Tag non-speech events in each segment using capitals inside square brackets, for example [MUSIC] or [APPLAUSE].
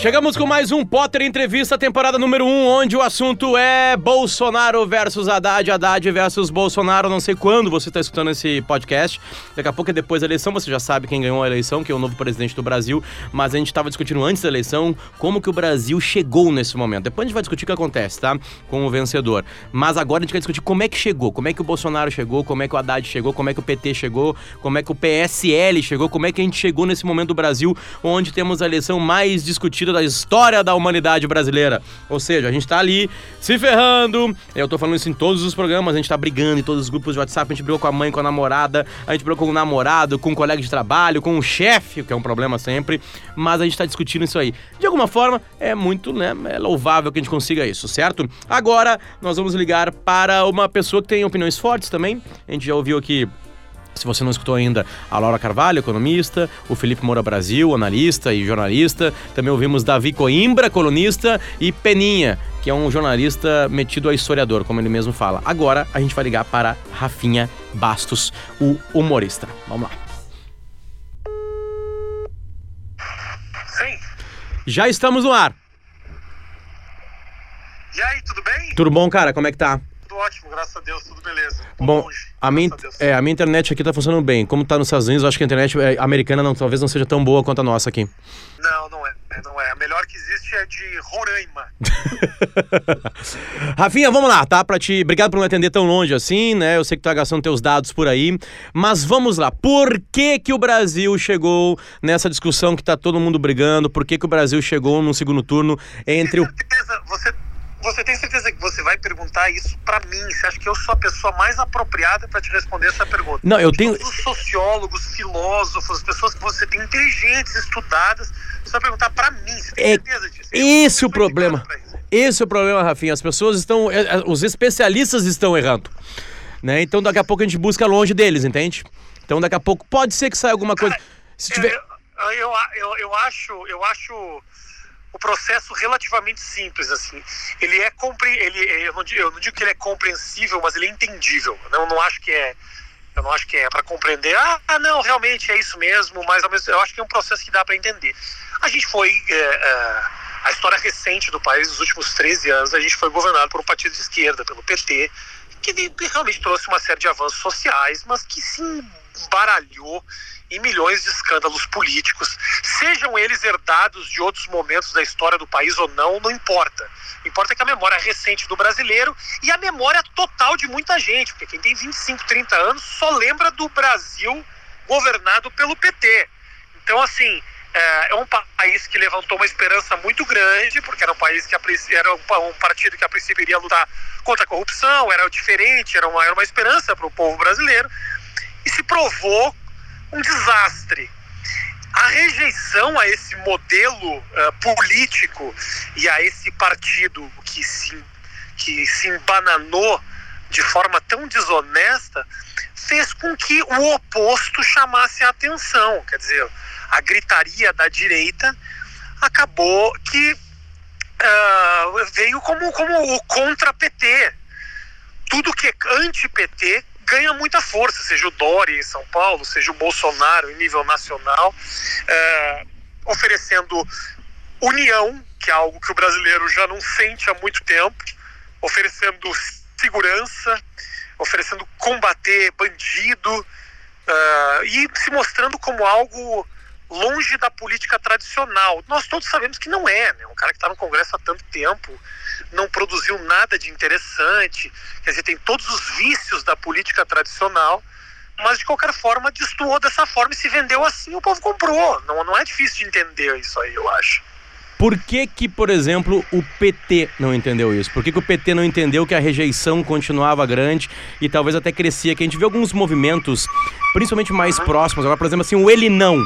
Chegamos com mais um Potter Entrevista, temporada número 1, um, onde o assunto é Bolsonaro versus Haddad, Haddad versus Bolsonaro. Não sei quando você está escutando esse podcast. Daqui a pouco é depois da eleição, você já sabe quem ganhou a eleição, que é o novo presidente do Brasil. Mas a gente estava discutindo antes da eleição como que o Brasil chegou nesse momento. Depois a gente vai discutir o que acontece, tá? Com o vencedor. Mas agora a gente vai discutir como é que chegou, como é que o Bolsonaro chegou, como é que o Haddad chegou, como é que o PT chegou, como é que o PSL chegou, como é que a gente chegou nesse momento do Brasil, onde temos a eleição mais discutida da história da humanidade brasileira. Ou seja, a gente tá ali se ferrando. Eu tô falando isso em todos os programas, a gente tá brigando em todos os grupos de WhatsApp, a gente brigou com a mãe, com a namorada, a gente brigou com o namorado, com o colega de trabalho, com o chefe, que é um problema sempre, mas a gente tá discutindo isso aí. De alguma forma, é muito, né, é louvável que a gente consiga isso, certo? Agora, nós vamos ligar para uma pessoa que tem opiniões fortes também. A gente já ouviu aqui se você não escutou ainda, a Laura Carvalho, economista, o Felipe Moura Brasil, analista e jornalista. Também ouvimos Davi Coimbra, colunista, e Peninha, que é um jornalista metido a historiador, como ele mesmo fala. Agora a gente vai ligar para Rafinha Bastos, o humorista. Vamos lá. Sim. Já estamos no ar. E aí, tudo bem? Tudo bom, cara? Como é que tá? Ótimo, graças a Deus, tudo beleza. Tô Bom, longe, a minha, graças é, a minha internet aqui tá funcionando bem. Como tá nos Estados Unidos, eu acho que a internet é, americana não, talvez não seja tão boa quanto a nossa aqui. Não, não é, não é. A melhor que existe é de Roraima. [LAUGHS] Rafinha, vamos lá, tá? Pra te... Obrigado por me atender tão longe assim, né? Eu sei que tu tá gastando teus dados por aí. Mas vamos lá. Por que que o Brasil chegou nessa discussão que tá todo mundo brigando? Por que que o Brasil chegou no segundo turno entre o... Você, você tem certeza que você vai perguntar isso pra mim? Você acha que eu sou a pessoa mais apropriada pra te responder essa pergunta? Não, eu tenho... Todos os sociólogos, filósofos, as pessoas que você tem inteligentes, estudadas, você vai perguntar pra mim. Você tem É certeza disso? Esse o problema. Esse é o problema, Rafinha. As pessoas estão. é, é, Os especialistas estão errando. Né? Então daqui a pouco a gente busca longe deles, entende? Então daqui a pouco pode ser que saia alguma coisa. Se tiver. Eu, eu, eu, eu acho, eu acho o processo relativamente simples assim. Ele é compre, ele eu não, eu não digo que ele é compreensível, mas ele é entendível. Eu não acho que é eu não acho que é para compreender. Ah, não, realmente é isso mesmo, mas ao mesmo, eu acho que é um processo que dá para entender. A gente foi é, a história recente do país nos últimos 13 anos, a gente foi governado por um partido de esquerda, pelo PT, que realmente trouxe uma série de avanços sociais, mas que se embaralhou em milhões de escândalos políticos, sejam eles herdados de outros momentos da história do país ou não, não importa. Importa que a memória é recente do brasileiro e a memória total de muita gente, porque quem tem 25, 30 anos só lembra do Brasil governado pelo PT. Então, assim, é, é um pa- país que levantou uma esperança muito grande, porque era um país que era um partido que a princípio iria lutar contra a corrupção, era diferente, era uma, era uma esperança para o povo brasileiro, e se provou um desastre. A rejeição a esse modelo eh, político e a esse partido que se, que se embananou de forma tão desonesta fez com que o oposto chamasse a atenção. Quer dizer, a gritaria da direita acabou que ah, veio como, como o contra-PT. Tudo que é anti-PT ganha muita força, seja o Dória em São Paulo, seja o Bolsonaro em nível nacional, eh, oferecendo união, que é algo que o brasileiro já não sente há muito tempo, oferecendo segurança, oferecendo combater bandido ah, e se mostrando como algo longe da política tradicional. Nós todos sabemos que não é, né? Um cara que está no Congresso há tanto tempo não produziu nada de interessante, quer dizer, tem todos os vícios da política tradicional, mas de qualquer forma destoou dessa forma e se vendeu assim, o povo comprou. Não, não é difícil de entender isso aí, eu acho. Por que que, por exemplo, o PT não entendeu isso? Por que, que o PT não entendeu que a rejeição continuava grande e talvez até crescia? Que a gente vê alguns movimentos, principalmente mais próximos. Agora, por exemplo, assim, o ele não.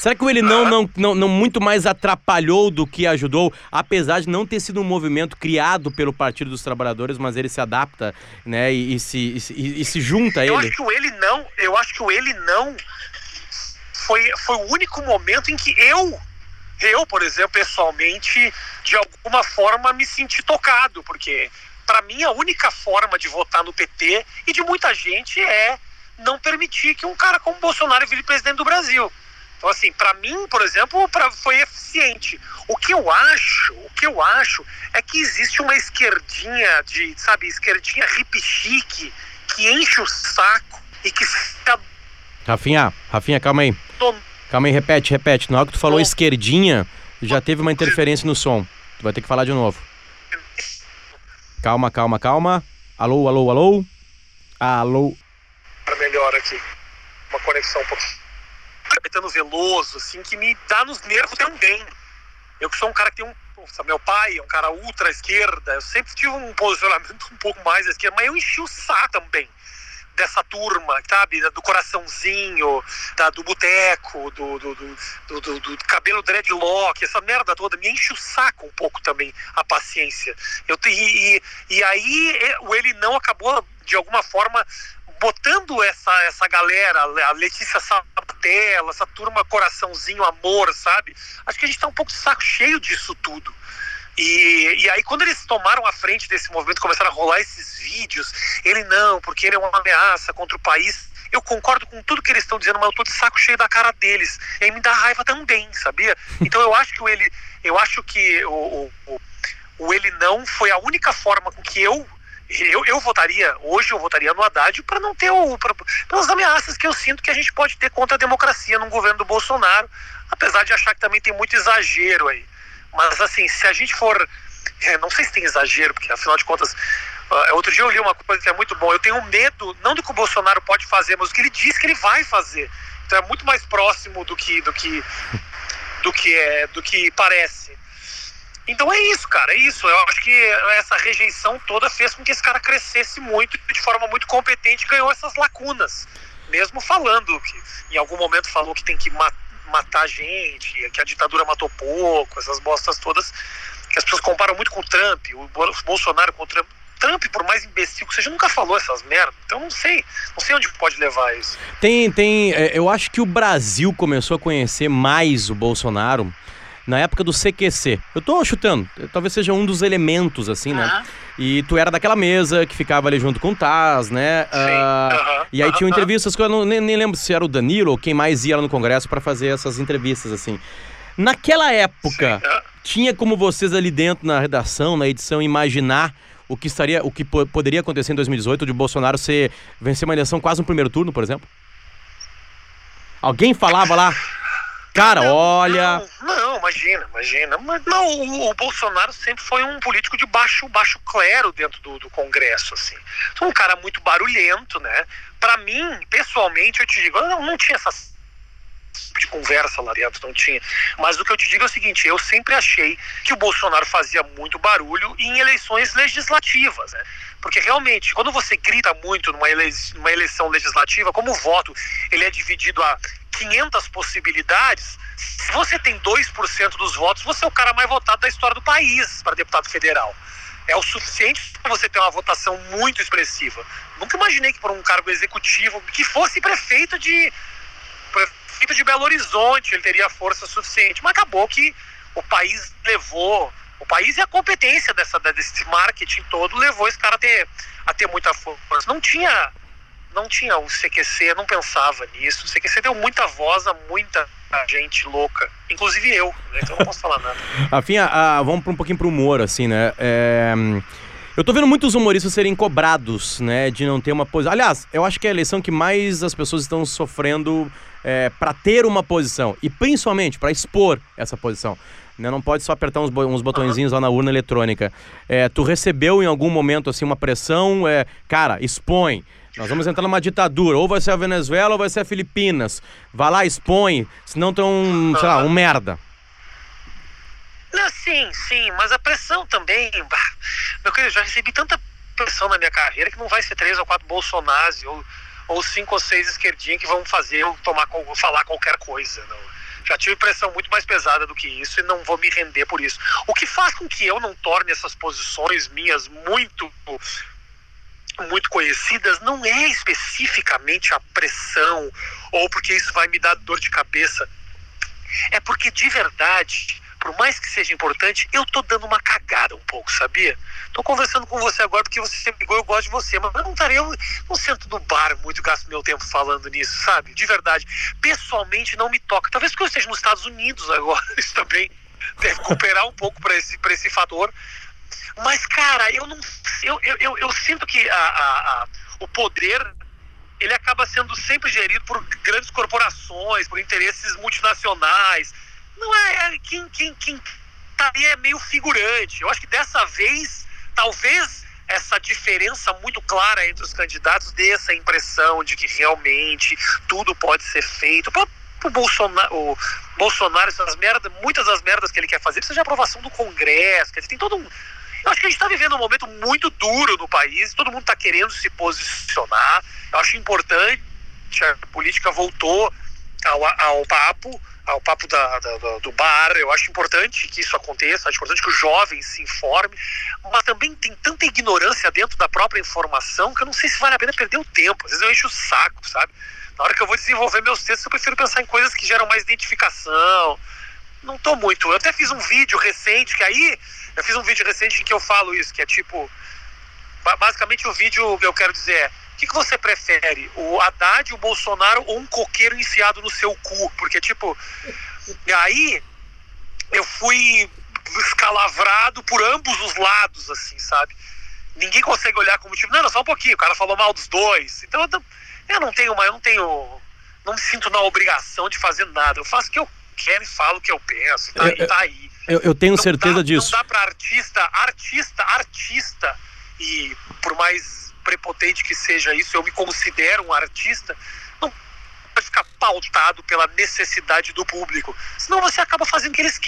Será que o ele não, não, não, não muito mais atrapalhou do que ajudou, apesar de não ter sido um movimento criado pelo Partido dos Trabalhadores, mas ele se adapta, né, e, e se, e, e- se junta a Eu ele? acho que o ele não, eu acho que o ele não foi, foi o único momento em que eu, eu, por exemplo, pessoalmente, de alguma forma me senti tocado, porque para mim a única forma de votar no PT e de muita gente é não permitir que um cara como Bolsonaro vire presidente do Brasil. Então, assim, para mim, por exemplo, pra, foi eficiente. O que eu acho, o que eu acho é que existe uma esquerdinha de, sabe, esquerdinha hip chique que enche o saco e que fica. Rafinha, Rafinha, calma aí. Calma aí, repete, repete. Na hora que tu falou esquerdinha, já teve uma interferência no som. Tu vai ter que falar de novo. Calma, calma, calma. Alô, alô, alô. Alô. Melhor aqui. Uma conexão um pouquinho Caetano Veloso, assim, que me dá nos nervos também. Eu que sou um cara que tem um. Meu pai é um cara ultra esquerda, eu sempre tive um posicionamento [LAUGHS] um pouco mais à esquerda, mas eu enchi o saco também dessa turma, sabe? Do coraçãozinho, da, do boteco, do, do, do, do, do cabelo dreadlock, essa merda toda, me enche o saco um pouco também a paciência. Eu, e, e, e aí o ele não acabou, de alguma forma, botando essa, essa galera, a Letícia Sabatella, essa turma coraçãozinho, amor, sabe? Acho que a gente tá um pouco de saco cheio disso tudo. E, e aí, quando eles tomaram a frente desse movimento, começaram a rolar esses vídeos, ele não, porque ele é uma ameaça contra o país. Eu concordo com tudo que eles estão dizendo, mas eu tô de saco cheio da cara deles. E aí me dá raiva também, sabia? [LAUGHS] Então eu acho que o ele, eu acho que o, o, o ele não foi a única forma com que eu eu, eu votaria, hoje eu votaria no Haddad para não ter o. Pra, pelas ameaças que eu sinto que a gente pode ter contra a democracia no governo do Bolsonaro, apesar de achar que também tem muito exagero aí. Mas assim, se a gente for. É, não sei se tem exagero, porque afinal de contas. Uh, outro dia eu li uma coisa que é muito bom. Eu tenho medo, não do que o Bolsonaro pode fazer, mas do que ele diz que ele vai fazer. Então é muito mais próximo do que do que do que é do que parece. Então é isso, cara, é isso. Eu acho que essa rejeição toda fez com que esse cara crescesse muito de forma muito competente ganhou essas lacunas. Mesmo falando que em algum momento falou que tem que matar gente, que a ditadura matou pouco, essas bostas todas, que as pessoas comparam muito com o Trump, o Bolsonaro com o Trump. Trump, por mais imbecil que seja, nunca falou essas merdas. Então não sei, não sei onde pode levar isso. Tem, tem. É, eu acho que o Brasil começou a conhecer mais o Bolsonaro na época do CQC. Eu tô chutando, talvez seja um dos elementos, assim, né? E tu era daquela mesa que ficava ali junto com o Taz, né? Sim. Uh, e aí tinham entrevistas que eu não, nem, nem, lembro se era o Danilo ou quem mais ia lá no Congresso para fazer essas entrevistas, assim. Naquela época, Sim. tinha como vocês ali dentro na redação, na edição, imaginar o que estaria, o que poderia acontecer em 2018 de Bolsonaro ser vencer uma eleição quase no primeiro turno, por exemplo? Alguém falava lá, Cara, não, olha. Não, não, imagina, imagina. Mas não, o, o, Bolsonaro sempre foi um político de baixo, baixo clero dentro do, do Congresso, assim. Um cara muito barulhento, né? Para mim, pessoalmente, eu te digo, eu não, não tinha essa de conversa lá dentro, não tinha. Mas o que eu te digo é o seguinte: eu sempre achei que o Bolsonaro fazia muito barulho em eleições legislativas, né? Porque realmente, quando você grita muito numa, eleição legislativa, como o voto ele é dividido a 500 possibilidades, se você tem 2% dos votos, você é o cara mais votado da história do país para deputado federal. É o suficiente para você ter uma votação muito expressiva. Nunca imaginei que por um cargo executivo, que fosse prefeito de prefeito de Belo Horizonte, ele teria força suficiente. Mas acabou que o país levou, o país e a competência dessa, desse marketing todo levou esse cara a ter, a ter muita força. Não tinha não tinha o CQC, não pensava nisso. O CQC deu muita voz a muita gente louca, inclusive eu, né? então não posso falar nada. [LAUGHS] Rafinha, ah, vamos um pouquinho pro humor, assim, né? É... Eu tô vendo muitos humoristas serem cobrados, né, de não ter uma posição. Aliás, eu acho que é a eleição que mais as pessoas estão sofrendo é, para ter uma posição e principalmente para expor essa posição. Né? Não pode só apertar uns, uns botõezinhos lá na urna eletrônica. É, tu recebeu em algum momento assim uma pressão, é, cara, expõe. Nós vamos entrar numa ditadura. Ou vai ser a Venezuela ou vai ser a Filipinas. Vai lá, expõe. Senão tem um, sei lá, um merda. Não, sim, sim, mas a pressão também. Meu querido, já recebi tanta pressão na minha carreira que não vai ser três ou quatro Bolsonaros ou, ou cinco ou seis esquerdinhas que vão fazer eu tomar, falar qualquer coisa. Não. Já tive pressão muito mais pesada do que isso e não vou me render por isso. O que faz com que eu não torne essas posições minhas muito muito conhecidas não é especificamente a pressão ou porque isso vai me dar dor de cabeça. É porque de verdade por mais que seja importante, eu tô dando uma cagada um pouco, sabia? Tô conversando com você agora porque você ligou, eu gosto de você, mas eu não estaria, eu não sento no bar muito, gasto meu tempo falando nisso, sabe? De verdade. Pessoalmente não me toca. Talvez porque eu esteja nos Estados Unidos agora, [LAUGHS] isso também deve cooperar um pouco para esse, esse fator. Mas, cara, eu não. Eu, eu, eu, eu sinto que a, a, a, o poder ele acaba sendo sempre gerido por grandes corporações, por interesses multinacionais. Não é, é quem, quem, quem tá ali é meio figurante. Eu acho que dessa vez, talvez essa diferença muito clara entre os candidatos dê essa impressão de que realmente tudo pode ser feito. O Bolsonaro, o Bolsonaro essas merdas, muitas das merdas que ele quer fazer precisa de aprovação do Congresso. Quer dizer, tem todo um. Eu acho que a gente está vivendo um momento muito duro no país, todo mundo está querendo se posicionar. Eu acho importante, a política voltou ao, ao papo, ao papo da, da, do bar. Eu acho importante que isso aconteça, acho importante que o jovem se informe, mas também tem tanta ignorância dentro da própria informação que eu não sei se vale a pena perder o tempo. Às vezes eu encho o saco, sabe? Na hora que eu vou desenvolver meus textos, eu prefiro pensar em coisas que geram mais identificação. Não tô muito. Eu até fiz um vídeo recente, que aí eu fiz um vídeo recente em que eu falo isso, que é tipo. Basicamente o vídeo eu quero dizer é que, que você prefere? O Haddad, o Bolsonaro ou um coqueiro enfiado no seu cu? Porque, tipo, aí eu fui escalavrado por ambos os lados, assim, sabe? Ninguém consegue olhar como tipo, não, não, só um pouquinho, o cara falou mal dos dois. Então eu não tenho, eu não tenho, não me sinto na obrigação de fazer nada. Eu faço o que eu quero e falo o que eu penso, tá, eu, tá aí. Eu, eu tenho não certeza dá, disso. Não dá pra artista, artista, artista, e por mais prepotente que seja isso, eu me considero um artista, não pode ficar pautado pela necessidade do público. Senão você acaba fazendo o que eles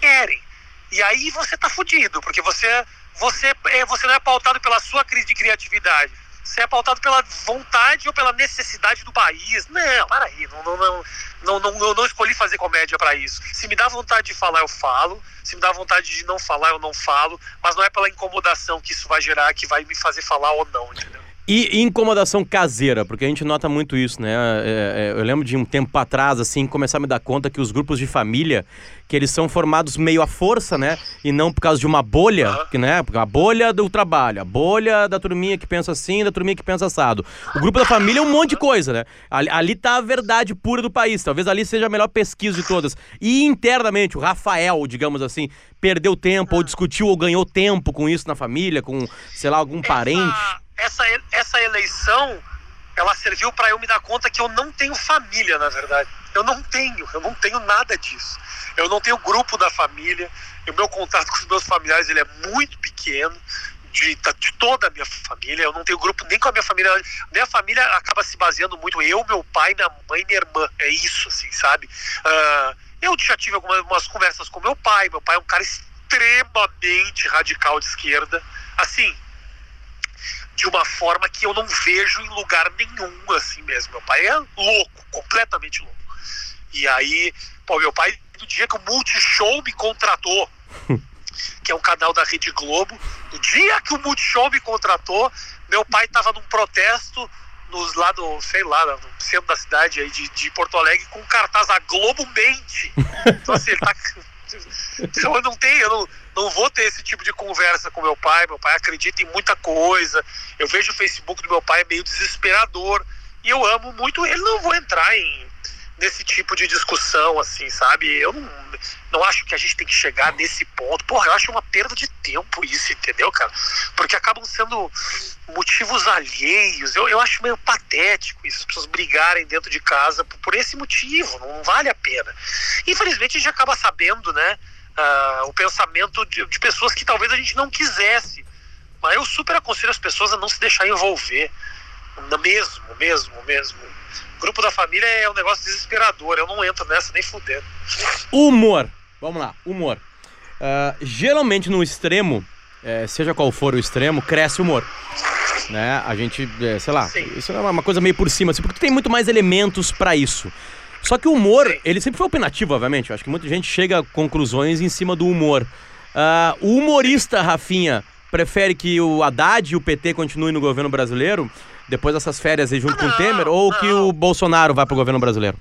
querem. E aí você tá fudido, porque você, você, é, você não é pautado pela sua crise de criatividade. Você é pautado pela vontade ou pela necessidade do país. Não, para aí, não, não, não, não, não, eu não escolhi fazer comédia para isso. Se me dá vontade de falar, eu falo. Se me dá vontade de não falar, eu não falo. Mas não é pela incomodação que isso vai gerar que vai me fazer falar ou não, entendeu? E incomodação caseira, porque a gente nota muito isso, né? É, é, eu lembro de um tempo atrás, assim, começar a me dar conta que os grupos de família, que eles são formados meio à força, né? E não por causa de uma bolha, que, né? A bolha do trabalho, a bolha da turminha que pensa assim, da turminha que pensa assado. O grupo da família é um monte de coisa, né? Ali, ali tá a verdade pura do país. Talvez ali seja a melhor pesquisa de todas. E internamente, o Rafael, digamos assim, perdeu tempo, ou discutiu ou ganhou tempo com isso na família, com, sei lá, algum parente essa, essa eleição ela serviu para eu me dar conta que eu não tenho família, na verdade. Eu não tenho, eu não tenho nada disso. Eu não tenho grupo da família. O meu contato com os meus familiares ele é muito pequeno. De, de toda a minha família, eu não tenho grupo nem com a minha família. Minha família acaba se baseando muito eu, meu pai, minha mãe, minha irmã. É isso, assim, sabe? Uh, eu já tive algumas conversas com meu pai. Meu pai é um cara extremamente radical de esquerda. Assim, de uma forma que eu não vejo em lugar nenhum assim mesmo. Meu pai é louco, completamente louco. E aí, pô, meu pai, no dia que o Multishow me contratou, [LAUGHS] que é um canal da Rede Globo, no dia que o Multishow me contratou, meu pai estava num protesto nos, lá no, sei lá, no centro da cidade aí de, de Porto Alegre com cartaz a Globo mente. [LAUGHS] Então assim, ele tá então [LAUGHS] eu não tenho, eu não, não vou ter esse tipo de conversa com meu pai. Meu pai acredita em muita coisa. Eu vejo o Facebook do meu pai meio desesperador. E eu amo muito ele. Não vou entrar em nesse tipo de discussão, assim, sabe? Eu não, não acho que a gente tem que chegar nesse ponto. Porra, eu acho uma perda de tempo isso, entendeu, cara? Porque acabam sendo motivos alheios. Eu, eu acho meio patético isso, as pessoas brigarem dentro de casa por, por esse motivo. Não vale a pena. Infelizmente, a gente acaba sabendo, né? Uh, o pensamento de, de pessoas que talvez a gente não quisesse. Mas eu super aconselho as pessoas a não se deixar envolver. Mesmo, mesmo, mesmo grupo da família é um negócio desesperador. Eu não entro nessa nem fudendo. Humor. Vamos lá, humor. Uh, geralmente no extremo, é, seja qual for o extremo, cresce o humor. Né? A gente, é, sei lá, Sim. isso é uma coisa meio por cima, assim, porque tem muito mais elementos para isso. Só que o humor, ele sempre foi opinativo, obviamente. Eu acho que muita gente chega a conclusões em cima do humor. Uh, o humorista, Rafinha, prefere que o Haddad e o PT continuem no governo brasileiro? depois dessas férias aí junto com o Temer, ou não. que o Bolsonaro vai pro governo brasileiro?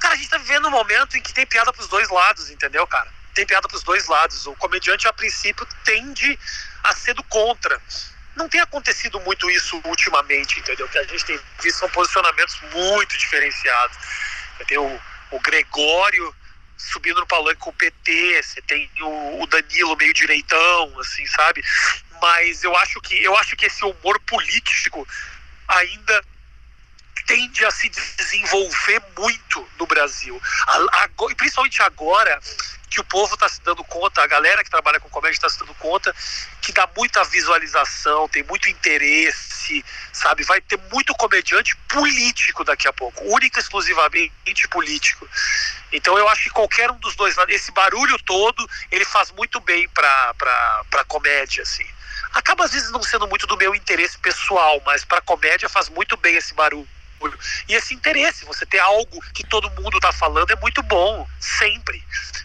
Cara, a gente tá vivendo um momento em que tem piada pros dois lados, entendeu, cara? Tem piada pros dois lados. O comediante, a princípio, tende a ser do contra. Não tem acontecido muito isso ultimamente, entendeu? Que a gente tem visto são posicionamentos muito diferenciados. Tem o, o Gregório subindo no palanque com o PT, você tem o, o, Danilo meio direitão, assim, sabe? Mas eu acho que eu acho que esse humor político ainda tende a se desenvolver muito no Brasil. A, a, principalmente agora que o povo está se dando conta, a galera que trabalha com comédia está se dando conta que dá muita visualização, tem muito interesse, sabe? Vai ter muito comediante político daqui a pouco, única e exclusivamente político. Então eu acho que qualquer um dos dois, esse barulho todo, ele faz muito bem para para comédia, assim. Acaba às vezes não sendo muito do meu interesse pessoal, mas para comédia faz muito bem esse barulho. E esse interesse, você ter algo que todo mundo está falando é muito bom, sempre,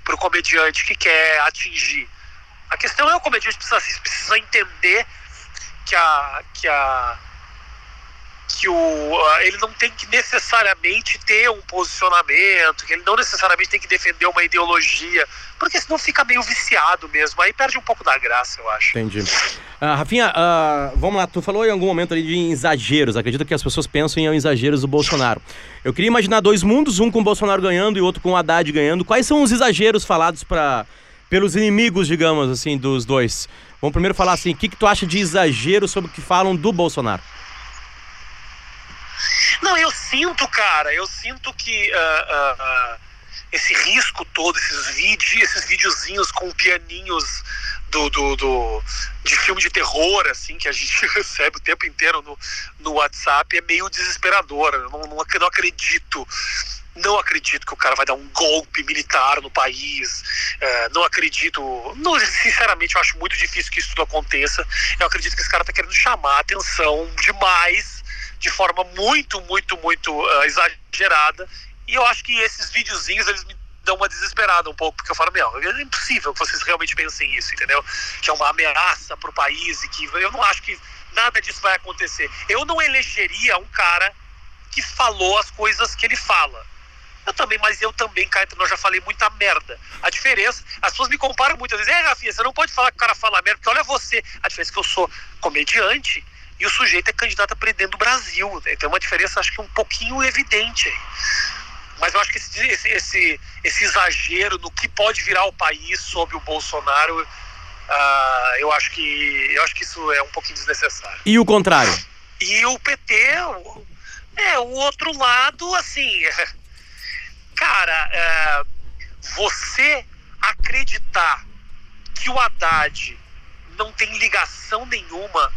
para o comediante que quer atingir. A questão é o comediante precisa, precisa entender que a, que a que o, ele não tem que necessariamente ter um posicionamento, que ele não necessariamente tem que defender uma ideologia, porque senão fica meio viciado mesmo, aí perde um pouco da graça, eu acho. Entendi. Uh, Rafinha, uh, vamos lá, tu falou em algum momento ali de exageros, acredito que as pessoas pensam em exageros do Bolsonaro. Eu queria imaginar dois mundos, um com o Bolsonaro ganhando e outro com o Haddad ganhando. Quais são os exageros falados para pelos inimigos, digamos assim, dos dois? Vamos primeiro falar assim, o que, que tu acha de exagero sobre o que falam do Bolsonaro? Não, eu sinto, cara, eu sinto que uh, esse risco todo, esses vídeos, esses videozinhos com pianinhos do, do, do, de filme de terror, assim, que a gente [LAUGHS] recebe o tempo inteiro no, no WhatsApp, é meio desesperador. Eu não, não, não acredito não acredito que o cara vai dar um golpe militar no país. É, não acredito. Não, sinceramente, eu acho muito difícil que isso tudo aconteça. Eu acredito que esse cara está querendo chamar a atenção demais de forma muito, muito, muito uh, exagerada. E eu acho que esses videozinhos, eles me dão uma desesperada um pouco, porque eu falo, meu, é impossível que vocês realmente pensem isso, entendeu? Que é uma ameaça para o país e que eu não acho que nada disso vai acontecer. Eu não elegeria um cara que falou as coisas que ele fala. Eu também, mas eu também, entre nós, já falei muita merda. A diferença, as pessoas me comparam muitas vezes, é, Rafinha, você não pode falar que o cara fala merda, porque olha você. A diferença é que eu sou comediante e o sujeito é candidato a presidente do Brasil. Né? Tem uma diferença, acho que um pouquinho evidente aí. Mas eu acho que esse, esse, esse, esse exagero no que pode virar o país sob o Bolsonaro, uh, eu, acho que, eu acho que isso é um pouquinho desnecessário. E o contrário? E o PT, é, o outro lado, assim, [LAUGHS] cara, é, você acreditar que o Haddad não tem ligação nenhuma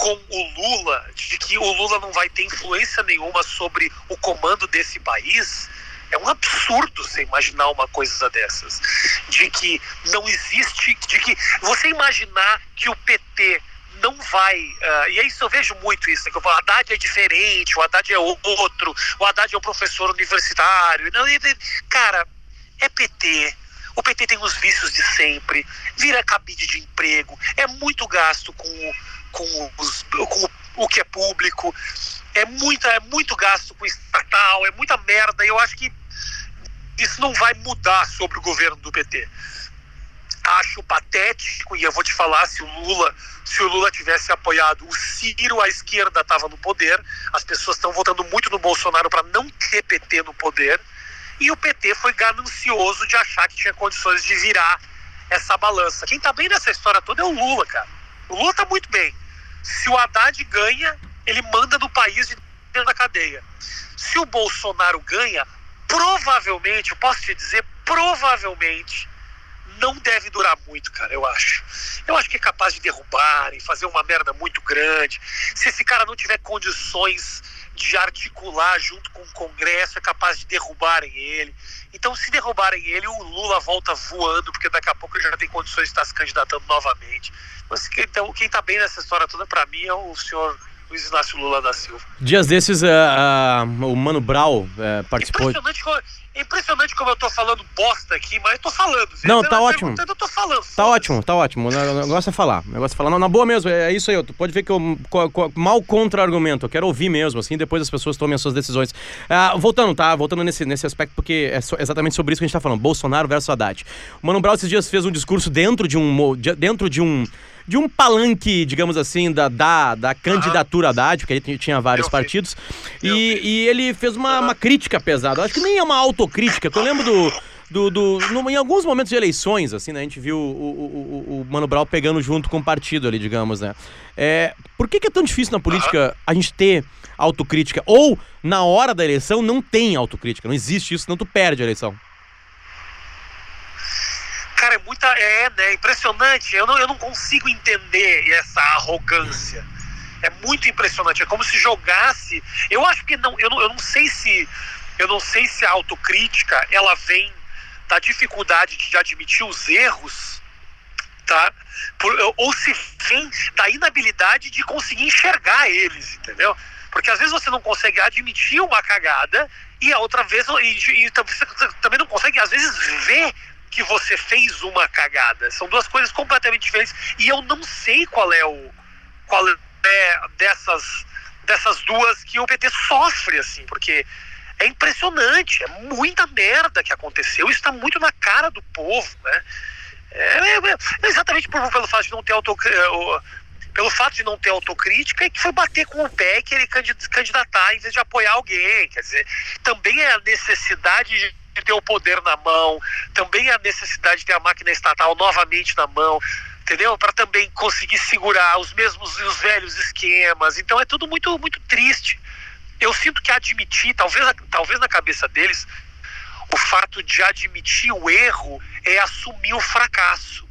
com o Lula, de que o Lula não vai ter influência nenhuma sobre o comando desse país, é um absurdo você imaginar uma coisa dessas. De que não existe. De que você imaginar que o PT não vai. Uh, e é isso eu vejo muito isso. Né, que o Haddad é diferente, o Haddad é outro, o Haddad é um professor universitário. Não, e, cara, é PT. O PT tem os vícios de sempre, vira cabide de emprego, é muito gasto com com, os, com o que é público, é, muita, é muito gasto com estatal, é muita merda, e eu acho que isso não vai mudar sobre o governo do PT. Acho patético, e eu vou te falar, se o Lula, se o Lula tivesse apoiado o Ciro, a esquerda estava no poder, as pessoas estão votando muito no Bolsonaro para não ter PT no poder, e o PT foi ganancioso de achar que tinha condições de virar essa balança. Quem está bem nessa história toda é o Lula, cara. Está muito bem. Se o Haddad ganha, ele manda no país de dentro da cadeia. Se o Bolsonaro ganha, provavelmente, eu posso te dizer, provavelmente, não deve durar muito, cara, eu acho. Eu acho que é capaz de derrubar e fazer uma merda muito grande. Se esse cara não tiver condições de articular junto com o Congresso, é capaz de derrubarem ele. Então, se derrubarem ele, o Lula volta voando, porque daqui a pouco ele já tem condições de estar se candidatando novamente. Mas, então, quem está bem nessa história toda, para mim, é o senhor Luiz Inácio Lula da Silva. Dias desses, uh, uh, o Mano Brown uh, participou. Impressionante, é impressionante como eu tô falando bosta aqui, mas eu tô falando. Não, tá ótimo. Eu tô falando. Tá ótimo, tá ótimo. O negócio é falar. O negócio é falar. Não, na boa mesmo, é, é isso aí. Tu pode ver que eu mal contra-argumento. Eu quero ouvir mesmo, assim, depois as pessoas tomem as suas decisões. Ah, voltando, tá? Voltando nesse, nesse aspecto, porque é so, exatamente sobre isso que a gente tá falando. Bolsonaro versus Haddad. O Mano Brown esses dias fez um discurso dentro de um. dentro de um de um palanque, digamos assim, da, da, da candidatura uhum. Haddad, porque ele tinha vários eu partidos. E, e, ele fez uma, uma crítica pesada. Acho que nem é uma autocrítica, eu lembro do. Do, do no, em alguns momentos de eleições, assim, né? A gente viu o, o, o, o Mano Brown pegando junto com o partido ali, digamos, né? É, por que, que é tão difícil na política a gente ter autocrítica? Ou, na hora da eleição, não tem autocrítica. Não existe isso, senão tu perde a eleição. Cara, é muita. É, né? Impressionante. Eu não, eu não consigo entender essa arrogância. É muito impressionante. É como se jogasse. Eu acho que não. Eu não, eu não sei se. Eu não sei se a autocrítica ela vem da dificuldade de admitir os erros, tá? Por, ou se vem da inabilidade de conseguir enxergar eles, entendeu? Porque às vezes você não consegue admitir uma cagada e a outra vez e, e, também não consegue às vezes ver que você fez uma cagada. São duas coisas completamente diferentes. E eu não sei qual é o. qual é dessas, dessas duas que o PT sofre, assim, porque é impressionante, é muita merda que aconteceu, isso está muito na cara do povo, né? É, é, é exatamente por, pelo fato de não ter auto, pelo fato de não ter autocrítica e que foi bater com o pé e querer candidatar em vez de apoiar alguém. Quer dizer, também é a necessidade de de ter o poder na mão, também a necessidade de ter a máquina estatal novamente na mão, entendeu? Para também conseguir segurar os mesmos os velhos esquemas. Então é tudo muito muito triste. Eu sinto que admitir, talvez talvez na cabeça deles, o fato de admitir o erro é assumir o fracasso.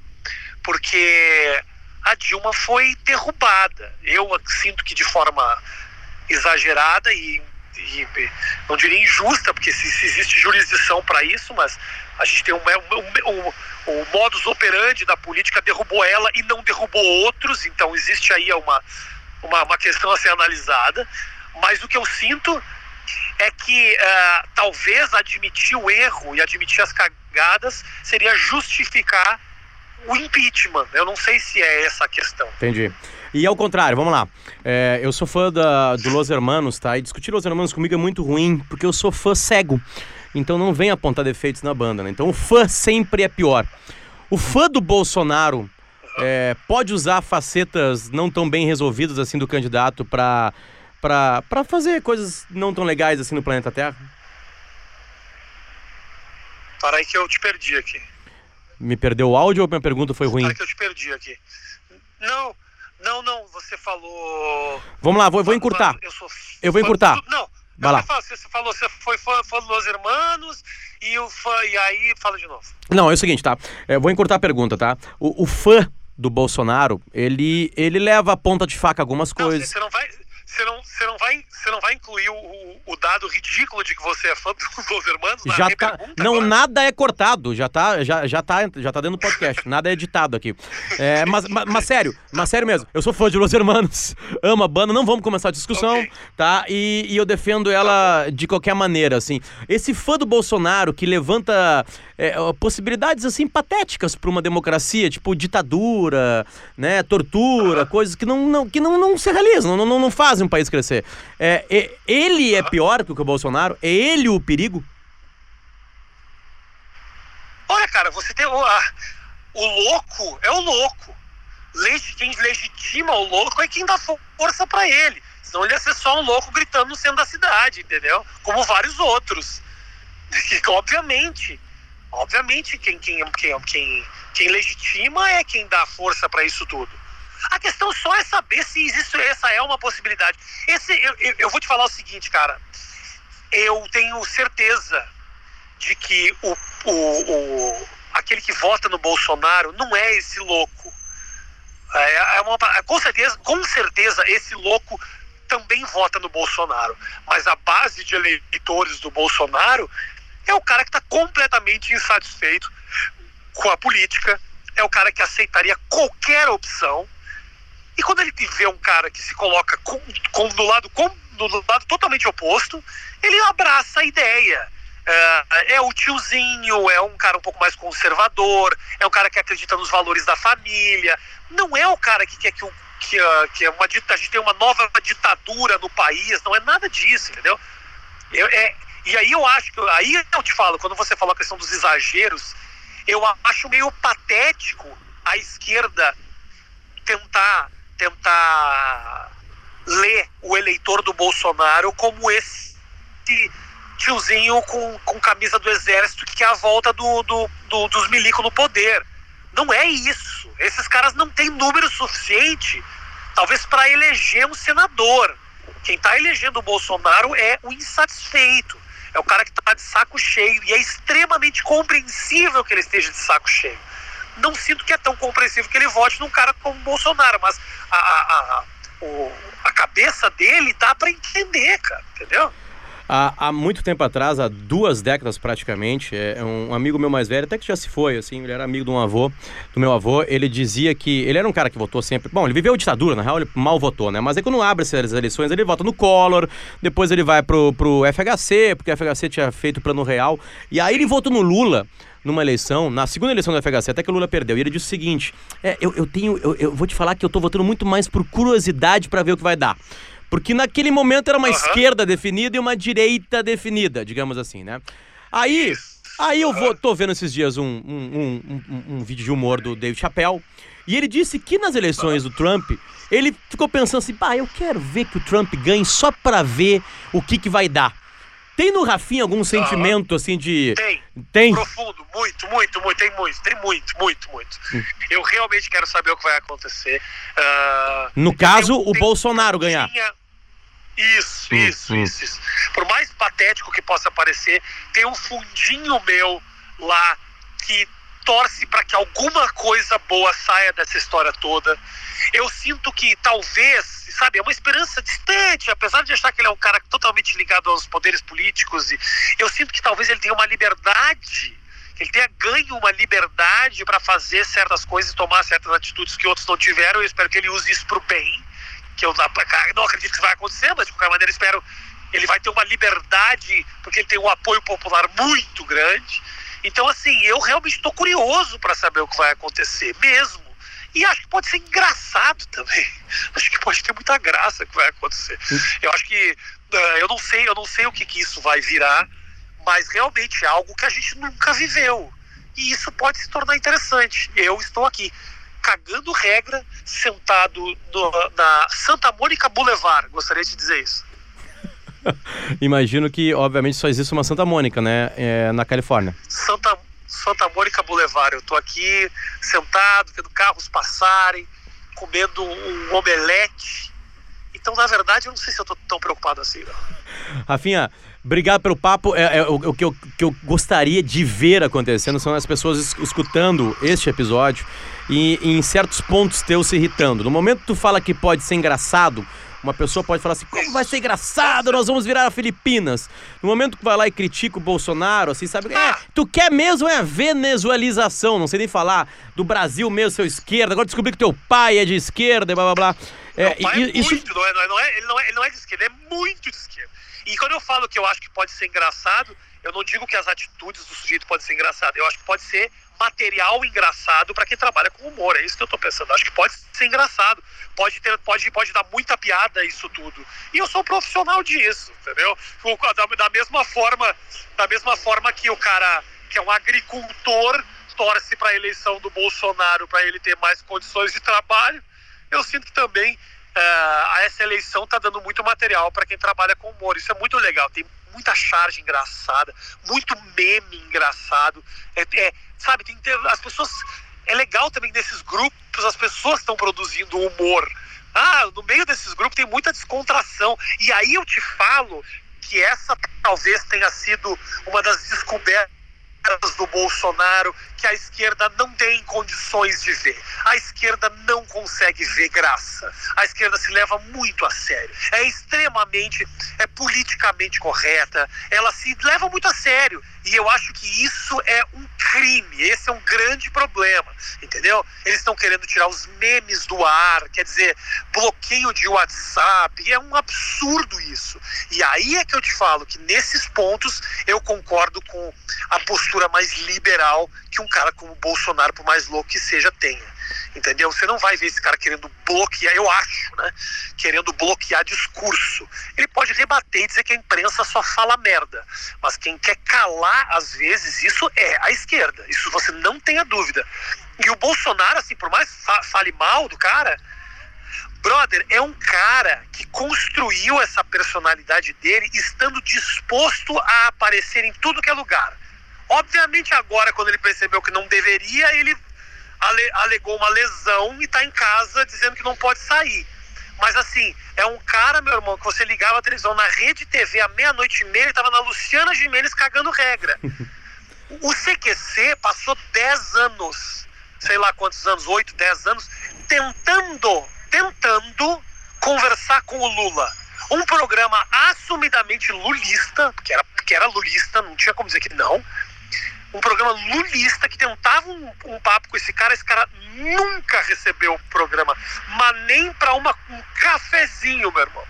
Porque a Dilma foi derrubada. Eu sinto que de forma exagerada e não diria injusta, porque se, se existe jurisdição para isso, mas a gente tem um, um, um, um, modus operandi da política derrubou ela e não derrubou outros, então existe aí uma, uma, uma questão a ser analisada. Mas o que eu sinto é que uh, talvez admitir o erro e admitir as cagadas seria justificar o impeachment. Eu não sei se é essa a questão. Entendi. E ao contrário, vamos lá. É, eu sou fã da, do Los Hermanos, tá? E discutir Los Hermanos comigo é muito ruim, porque eu sou fã cego. Então não vem apontar defeitos na banda, né? Então o fã sempre é pior. O fã do Bolsonaro é, pode usar facetas não tão bem resolvidas assim do candidato para para fazer coisas não tão legais assim no planeta Terra? Para aí que eu te perdi aqui. Me perdeu o áudio ou minha pergunta foi ruim? Para que eu te perdi aqui. Não, não, não, você falou. Vamos lá, vou, vou encurtar. Eu, sou eu vou encurtar. Não, Vai lá. Você falou, você foi fã, fã dos Hermanos e, o fã, e aí fala de novo. Não, é o seguinte, tá? Eu é, vou encurtar a pergunta, tá? O, o fã do Bolsonaro, ele, ele leva a ponta de faca algumas coisas. Não, você não vai você não, você não, vai, você não vai incluir o dado ridículo de que você é fã [LAUGHS] dos Hermanos na já tá, Não, agora? nada é cortado, já tá, já, já tá, já tá dentro do podcast, nada é editado aqui. É, mas, mas, mas, sério, mas sério mesmo, eu sou fã de Los Hermanos, amo a banda, não vamos começar a discussão, okay. tá? E, e eu defendo ela de qualquer maneira, assim. Esse fã do Bolsonaro que levanta é, possibilidades assim patéticas para uma democracia, tipo ditadura, né, tortura, coisas que não, não, que não, não se realizam, não, não, não fazem um país crescer. É, ele é pior que o Bolsonaro? É ele o perigo? Olha, cara, você tem o, a, o louco é o louco. Quem legitima o louco é quem dá força para ele. Senão ele ia ser só um louco gritando no centro da cidade, entendeu? Como vários outros. [LAUGHS] Que, obviamente, Obviamente, quem, quem, quem, quem, quem legitima é quem dá força para isso tudo. A questão só é saber se existe, essa é uma possibilidade. Esse, eu, eu, vou te falar o seguinte, cara. Eu tenho certeza de que o, o, o, aquele que vota no Bolsonaro não é esse louco. É, é uma, com, certeza, com certeza, esse louco também vota no Bolsonaro. Mas a base de eleitores do Bolsonaro é o cara que está completamente insatisfeito com a política, é o cara que aceitaria qualquer opção. E quando ele vê um cara que se coloca com, com, do, lado, com, do lado totalmente oposto, ele abraça a ideia. é, é o tiozinho, é um cara um pouco mais conservador, é um cara que acredita nos valores da família, não é o cara que quer que, que, que é uma, a gente tem uma nova ditadura no país, não é nada disso, entendeu? Eu, é, e aí eu acho que, aí eu te falo, quando você falou a questão dos exageros, eu acho meio patético a esquerda tentar, tentar ler o eleitor do Bolsonaro como esse tiozinho com, com camisa do exército que é a volta do, do, do dos milicos no poder. Não é isso. Esses caras não têm número suficiente, talvez, para eleger um senador. Quem está elegendo o Bolsonaro é o insatisfeito. É o cara que está de saco cheio. E é extremamente compreensível que ele esteja de saco cheio. Não sinto que é tão compreensível que ele vote num cara como Bolsonaro, mas a, a, a, o, a cabeça dele dá para entender, cara, entendeu? Há, há, muito tempo atrás, há duas décadas praticamente, é, é um amigo meu mais velho, até que já se foi, assim, ele era amigo de um avô, do meu avô, ele dizia que ele era um cara que votou sempre. Bom, ele viveu ditadura, na real, ele mal votou, né? Mas aí quando abre essas eleições, ele vota no Collor, depois ele vai pro, pro FHC, porque o FHC tinha feito o plano real, e aí ele votou no Lula numa eleição, na segunda eleição do FHC, até que o Lula perdeu. E ele disse o seguinte: é, eu, eu tenho. Eu, eu vou te falar que eu tô votando muito mais por curiosidade para ver o que vai dar. Porque naquele momento era uma uhum. esquerda definida e uma direita definida, digamos assim, né? Aí, aí eu vou, tô vendo esses dias um, um, um, um, vídeo de humor do Dave Chappelle. E ele disse que nas eleições do Trump, ele ficou pensando assim, pá, eu quero ver que o Trump ganhe só pra ver o que, que vai dar. Tem no Rafinha algum sentimento assim de. Tem. Tem? Profundo, muito, muito, muito. Tem muito, tem muito, muito, muito. Hum. Eu realmente quero saber o que vai acontecer. Uh, no caso, o Bolsonaro ganhar. Isso, isso, isso, isso. Por mais patético que possa parecer, tem um fundinho meu lá que torce para que alguma coisa boa saia dessa história toda. Eu sinto que talvez, sabe, é uma esperança distante, apesar de achar que ele é um cara totalmente ligado aos poderes políticos, e eu sinto que talvez ele tenha uma liberdade, que ele tenha ganho uma liberdade para fazer certas coisas e tomar certas atitudes que outros não tiveram. Eu espero que ele use isso para o bem que eu não acredito que vai acontecer, mas de qualquer maneira espero ele vai ter uma liberdade, porque ele tem um apoio popular muito grande. Então, assim, eu realmente estou curioso para saber o que vai acontecer mesmo. E acho que pode ser engraçado também. [LAUGHS] Acho que pode ter muita graça que vai acontecer. Eu acho que uh, eu não sei, eu não sei o que, que isso vai virar, mas realmente é algo que a gente nunca viveu. E isso pode se tornar interessante. Eu estou aqui cagando regra, sentado no, na Santa Mônica Boulevard. Gostaria de dizer isso. [LAUGHS] Imagino que, obviamente, só existe uma Santa Mônica, né? É, na Califórnia. Santa, Santa Mônica Boulevard. Eu tô aqui sentado, vendo carros passarem, comendo um omelete. Então, na verdade, eu não sei se eu tô tão preocupado assim. Não. Rafinha, obrigado pelo papo. É, é o, o, que eu, que eu gostaria de ver acontecendo são as pessoas escutando este episódio e, e em certos pontos teu se irritando. No momento que tu fala que pode ser engraçado, uma pessoa pode falar assim: como vai ser engraçado, nós vamos virar a Filipinas. No momento que vai lá e critica o Bolsonaro, assim, sabe? É, tu quer mesmo é a venezuelização, não sei nem falar, do Brasil mesmo, seu esquerda. Agora descobri que teu pai é de esquerda e blá blá blá. É, Meu pai é isso... muito, não é, não é, ele, não é, ele não é de esquerda, é muito de esquerda. E quando eu falo que eu acho que pode ser engraçado, eu não digo que as atitudes do sujeito podem ser engraçadas, eu acho que pode ser material engraçado para quem trabalha com humor. É isso que eu estou pensando. Acho que pode ser engraçado. Pode, ter, pode, pode dar muita piada isso tudo. E eu sou profissional disso, entendeu? Da, da mesma forma, da mesma forma que o cara que é um agricultor torce para a eleição do Bolsonaro para ele ter mais condições de trabalho, eu sinto que também uh, essa eleição está dando muito material para quem trabalha com humor. Isso é muito legal. Tem muita charge engraçada, muito meme engraçado. É, é sabe, tem que ter, as pessoas. É legal também desses grupos, as pessoas estão produzindo humor. Ah, no meio desses grupos tem muita descontração. E aí eu te falo que essa talvez tenha sido uma das descobertas do Bolsonaro que a esquerda não tem condições de ver. A esquerda não consegue ver graça. A esquerda se leva muito a sério. É extremamente, é politicamente correta. Ela se leva muito a sério. E eu acho que isso é um crime. Esse é um grande problema, entendeu? Eles estão querendo tirar os memes do ar, quer dizer, bloqueio de WhatsApp. É um absurdo isso. E aí é que eu te falo que nesses pontos eu concordo com a postura mais liberal que um cara como Bolsonaro, por mais louco que seja, tenha entendeu? Você não vai ver esse cara querendo bloquear, eu acho, né? Querendo bloquear discurso. Ele pode rebater e dizer que a imprensa só fala merda, mas quem quer calar, às vezes, isso é a esquerda. Isso você não tenha dúvida. E o Bolsonaro, assim, por mais fa fale mal do cara, brother, é um cara que construiu essa personalidade dele estando disposto a aparecer em tudo que é lugar. Obviamente, agora, quando ele percebeu que não deveria, ele ale, alegou uma lesão e está em casa dizendo que não pode sair. Mas assim, é um cara, meu irmão, que você ligava a televisão na rede TV à meia-noite e meia, ele estava na Luciana Gimenez cagando regra. [LAUGHS] O CQC passou 10 anos, sei lá quantos anos, 8, 10 anos, tentando, tentando conversar com o Lula. Um programa assumidamente lulista, que era, que era lulista, não tinha como dizer que não, um programa lulista que tentava um, um, papo com esse cara. Esse cara nunca recebeu o programa, mas nem para um cafezinho, meu irmão.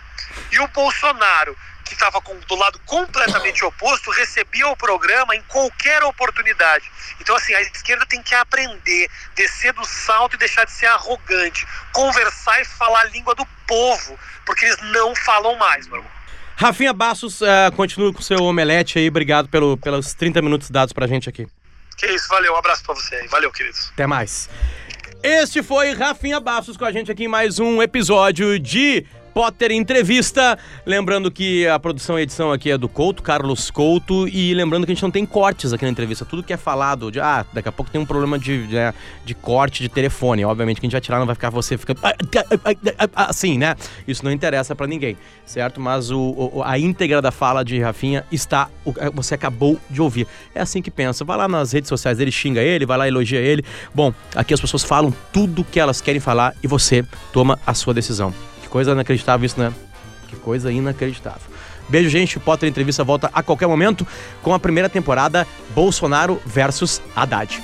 E o Bolsonaro, que estava do lado completamente oposto, recebia o programa em qualquer oportunidade. Então, assim, a esquerda tem que aprender, descer do salto e deixar de ser arrogante, conversar e falar a língua do povo, porque eles não falam mais, meu irmão. Rafinha Bassos, uh, continua com o seu omelete aí. Obrigado pelo, pelos 30 minutos dados pra gente aqui. Que isso, valeu. Um abraço pra você aí. Valeu, queridos. Até mais. Este foi Rafinha Bassos com a gente aqui em mais um episódio de Potter Entrevista. Lembrando que a produção e edição aqui é do Couto, Carlos Couto. E lembrando que a gente não tem cortes aqui na entrevista. Tudo que é falado, de ah, daqui a pouco tem um problema de, de, de corte de telefone. Obviamente que a gente vai tirar, não vai ficar você ficando assim, né? Isso não interessa para ninguém, certo? Mas o, o, a íntegra da fala de Rafinha está. Você acabou de ouvir. É assim que pensa. Vai lá nas redes sociais dele, xinga ele, vai lá, elogia ele. Bom, aqui as pessoas falam tudo que elas querem falar e você toma a sua decisão. Coisa inacreditável isso, né? Que coisa inacreditável. Beijo, gente. Potter Entrevista volta a qualquer momento com a primeira temporada Bolsonaro versus Haddad.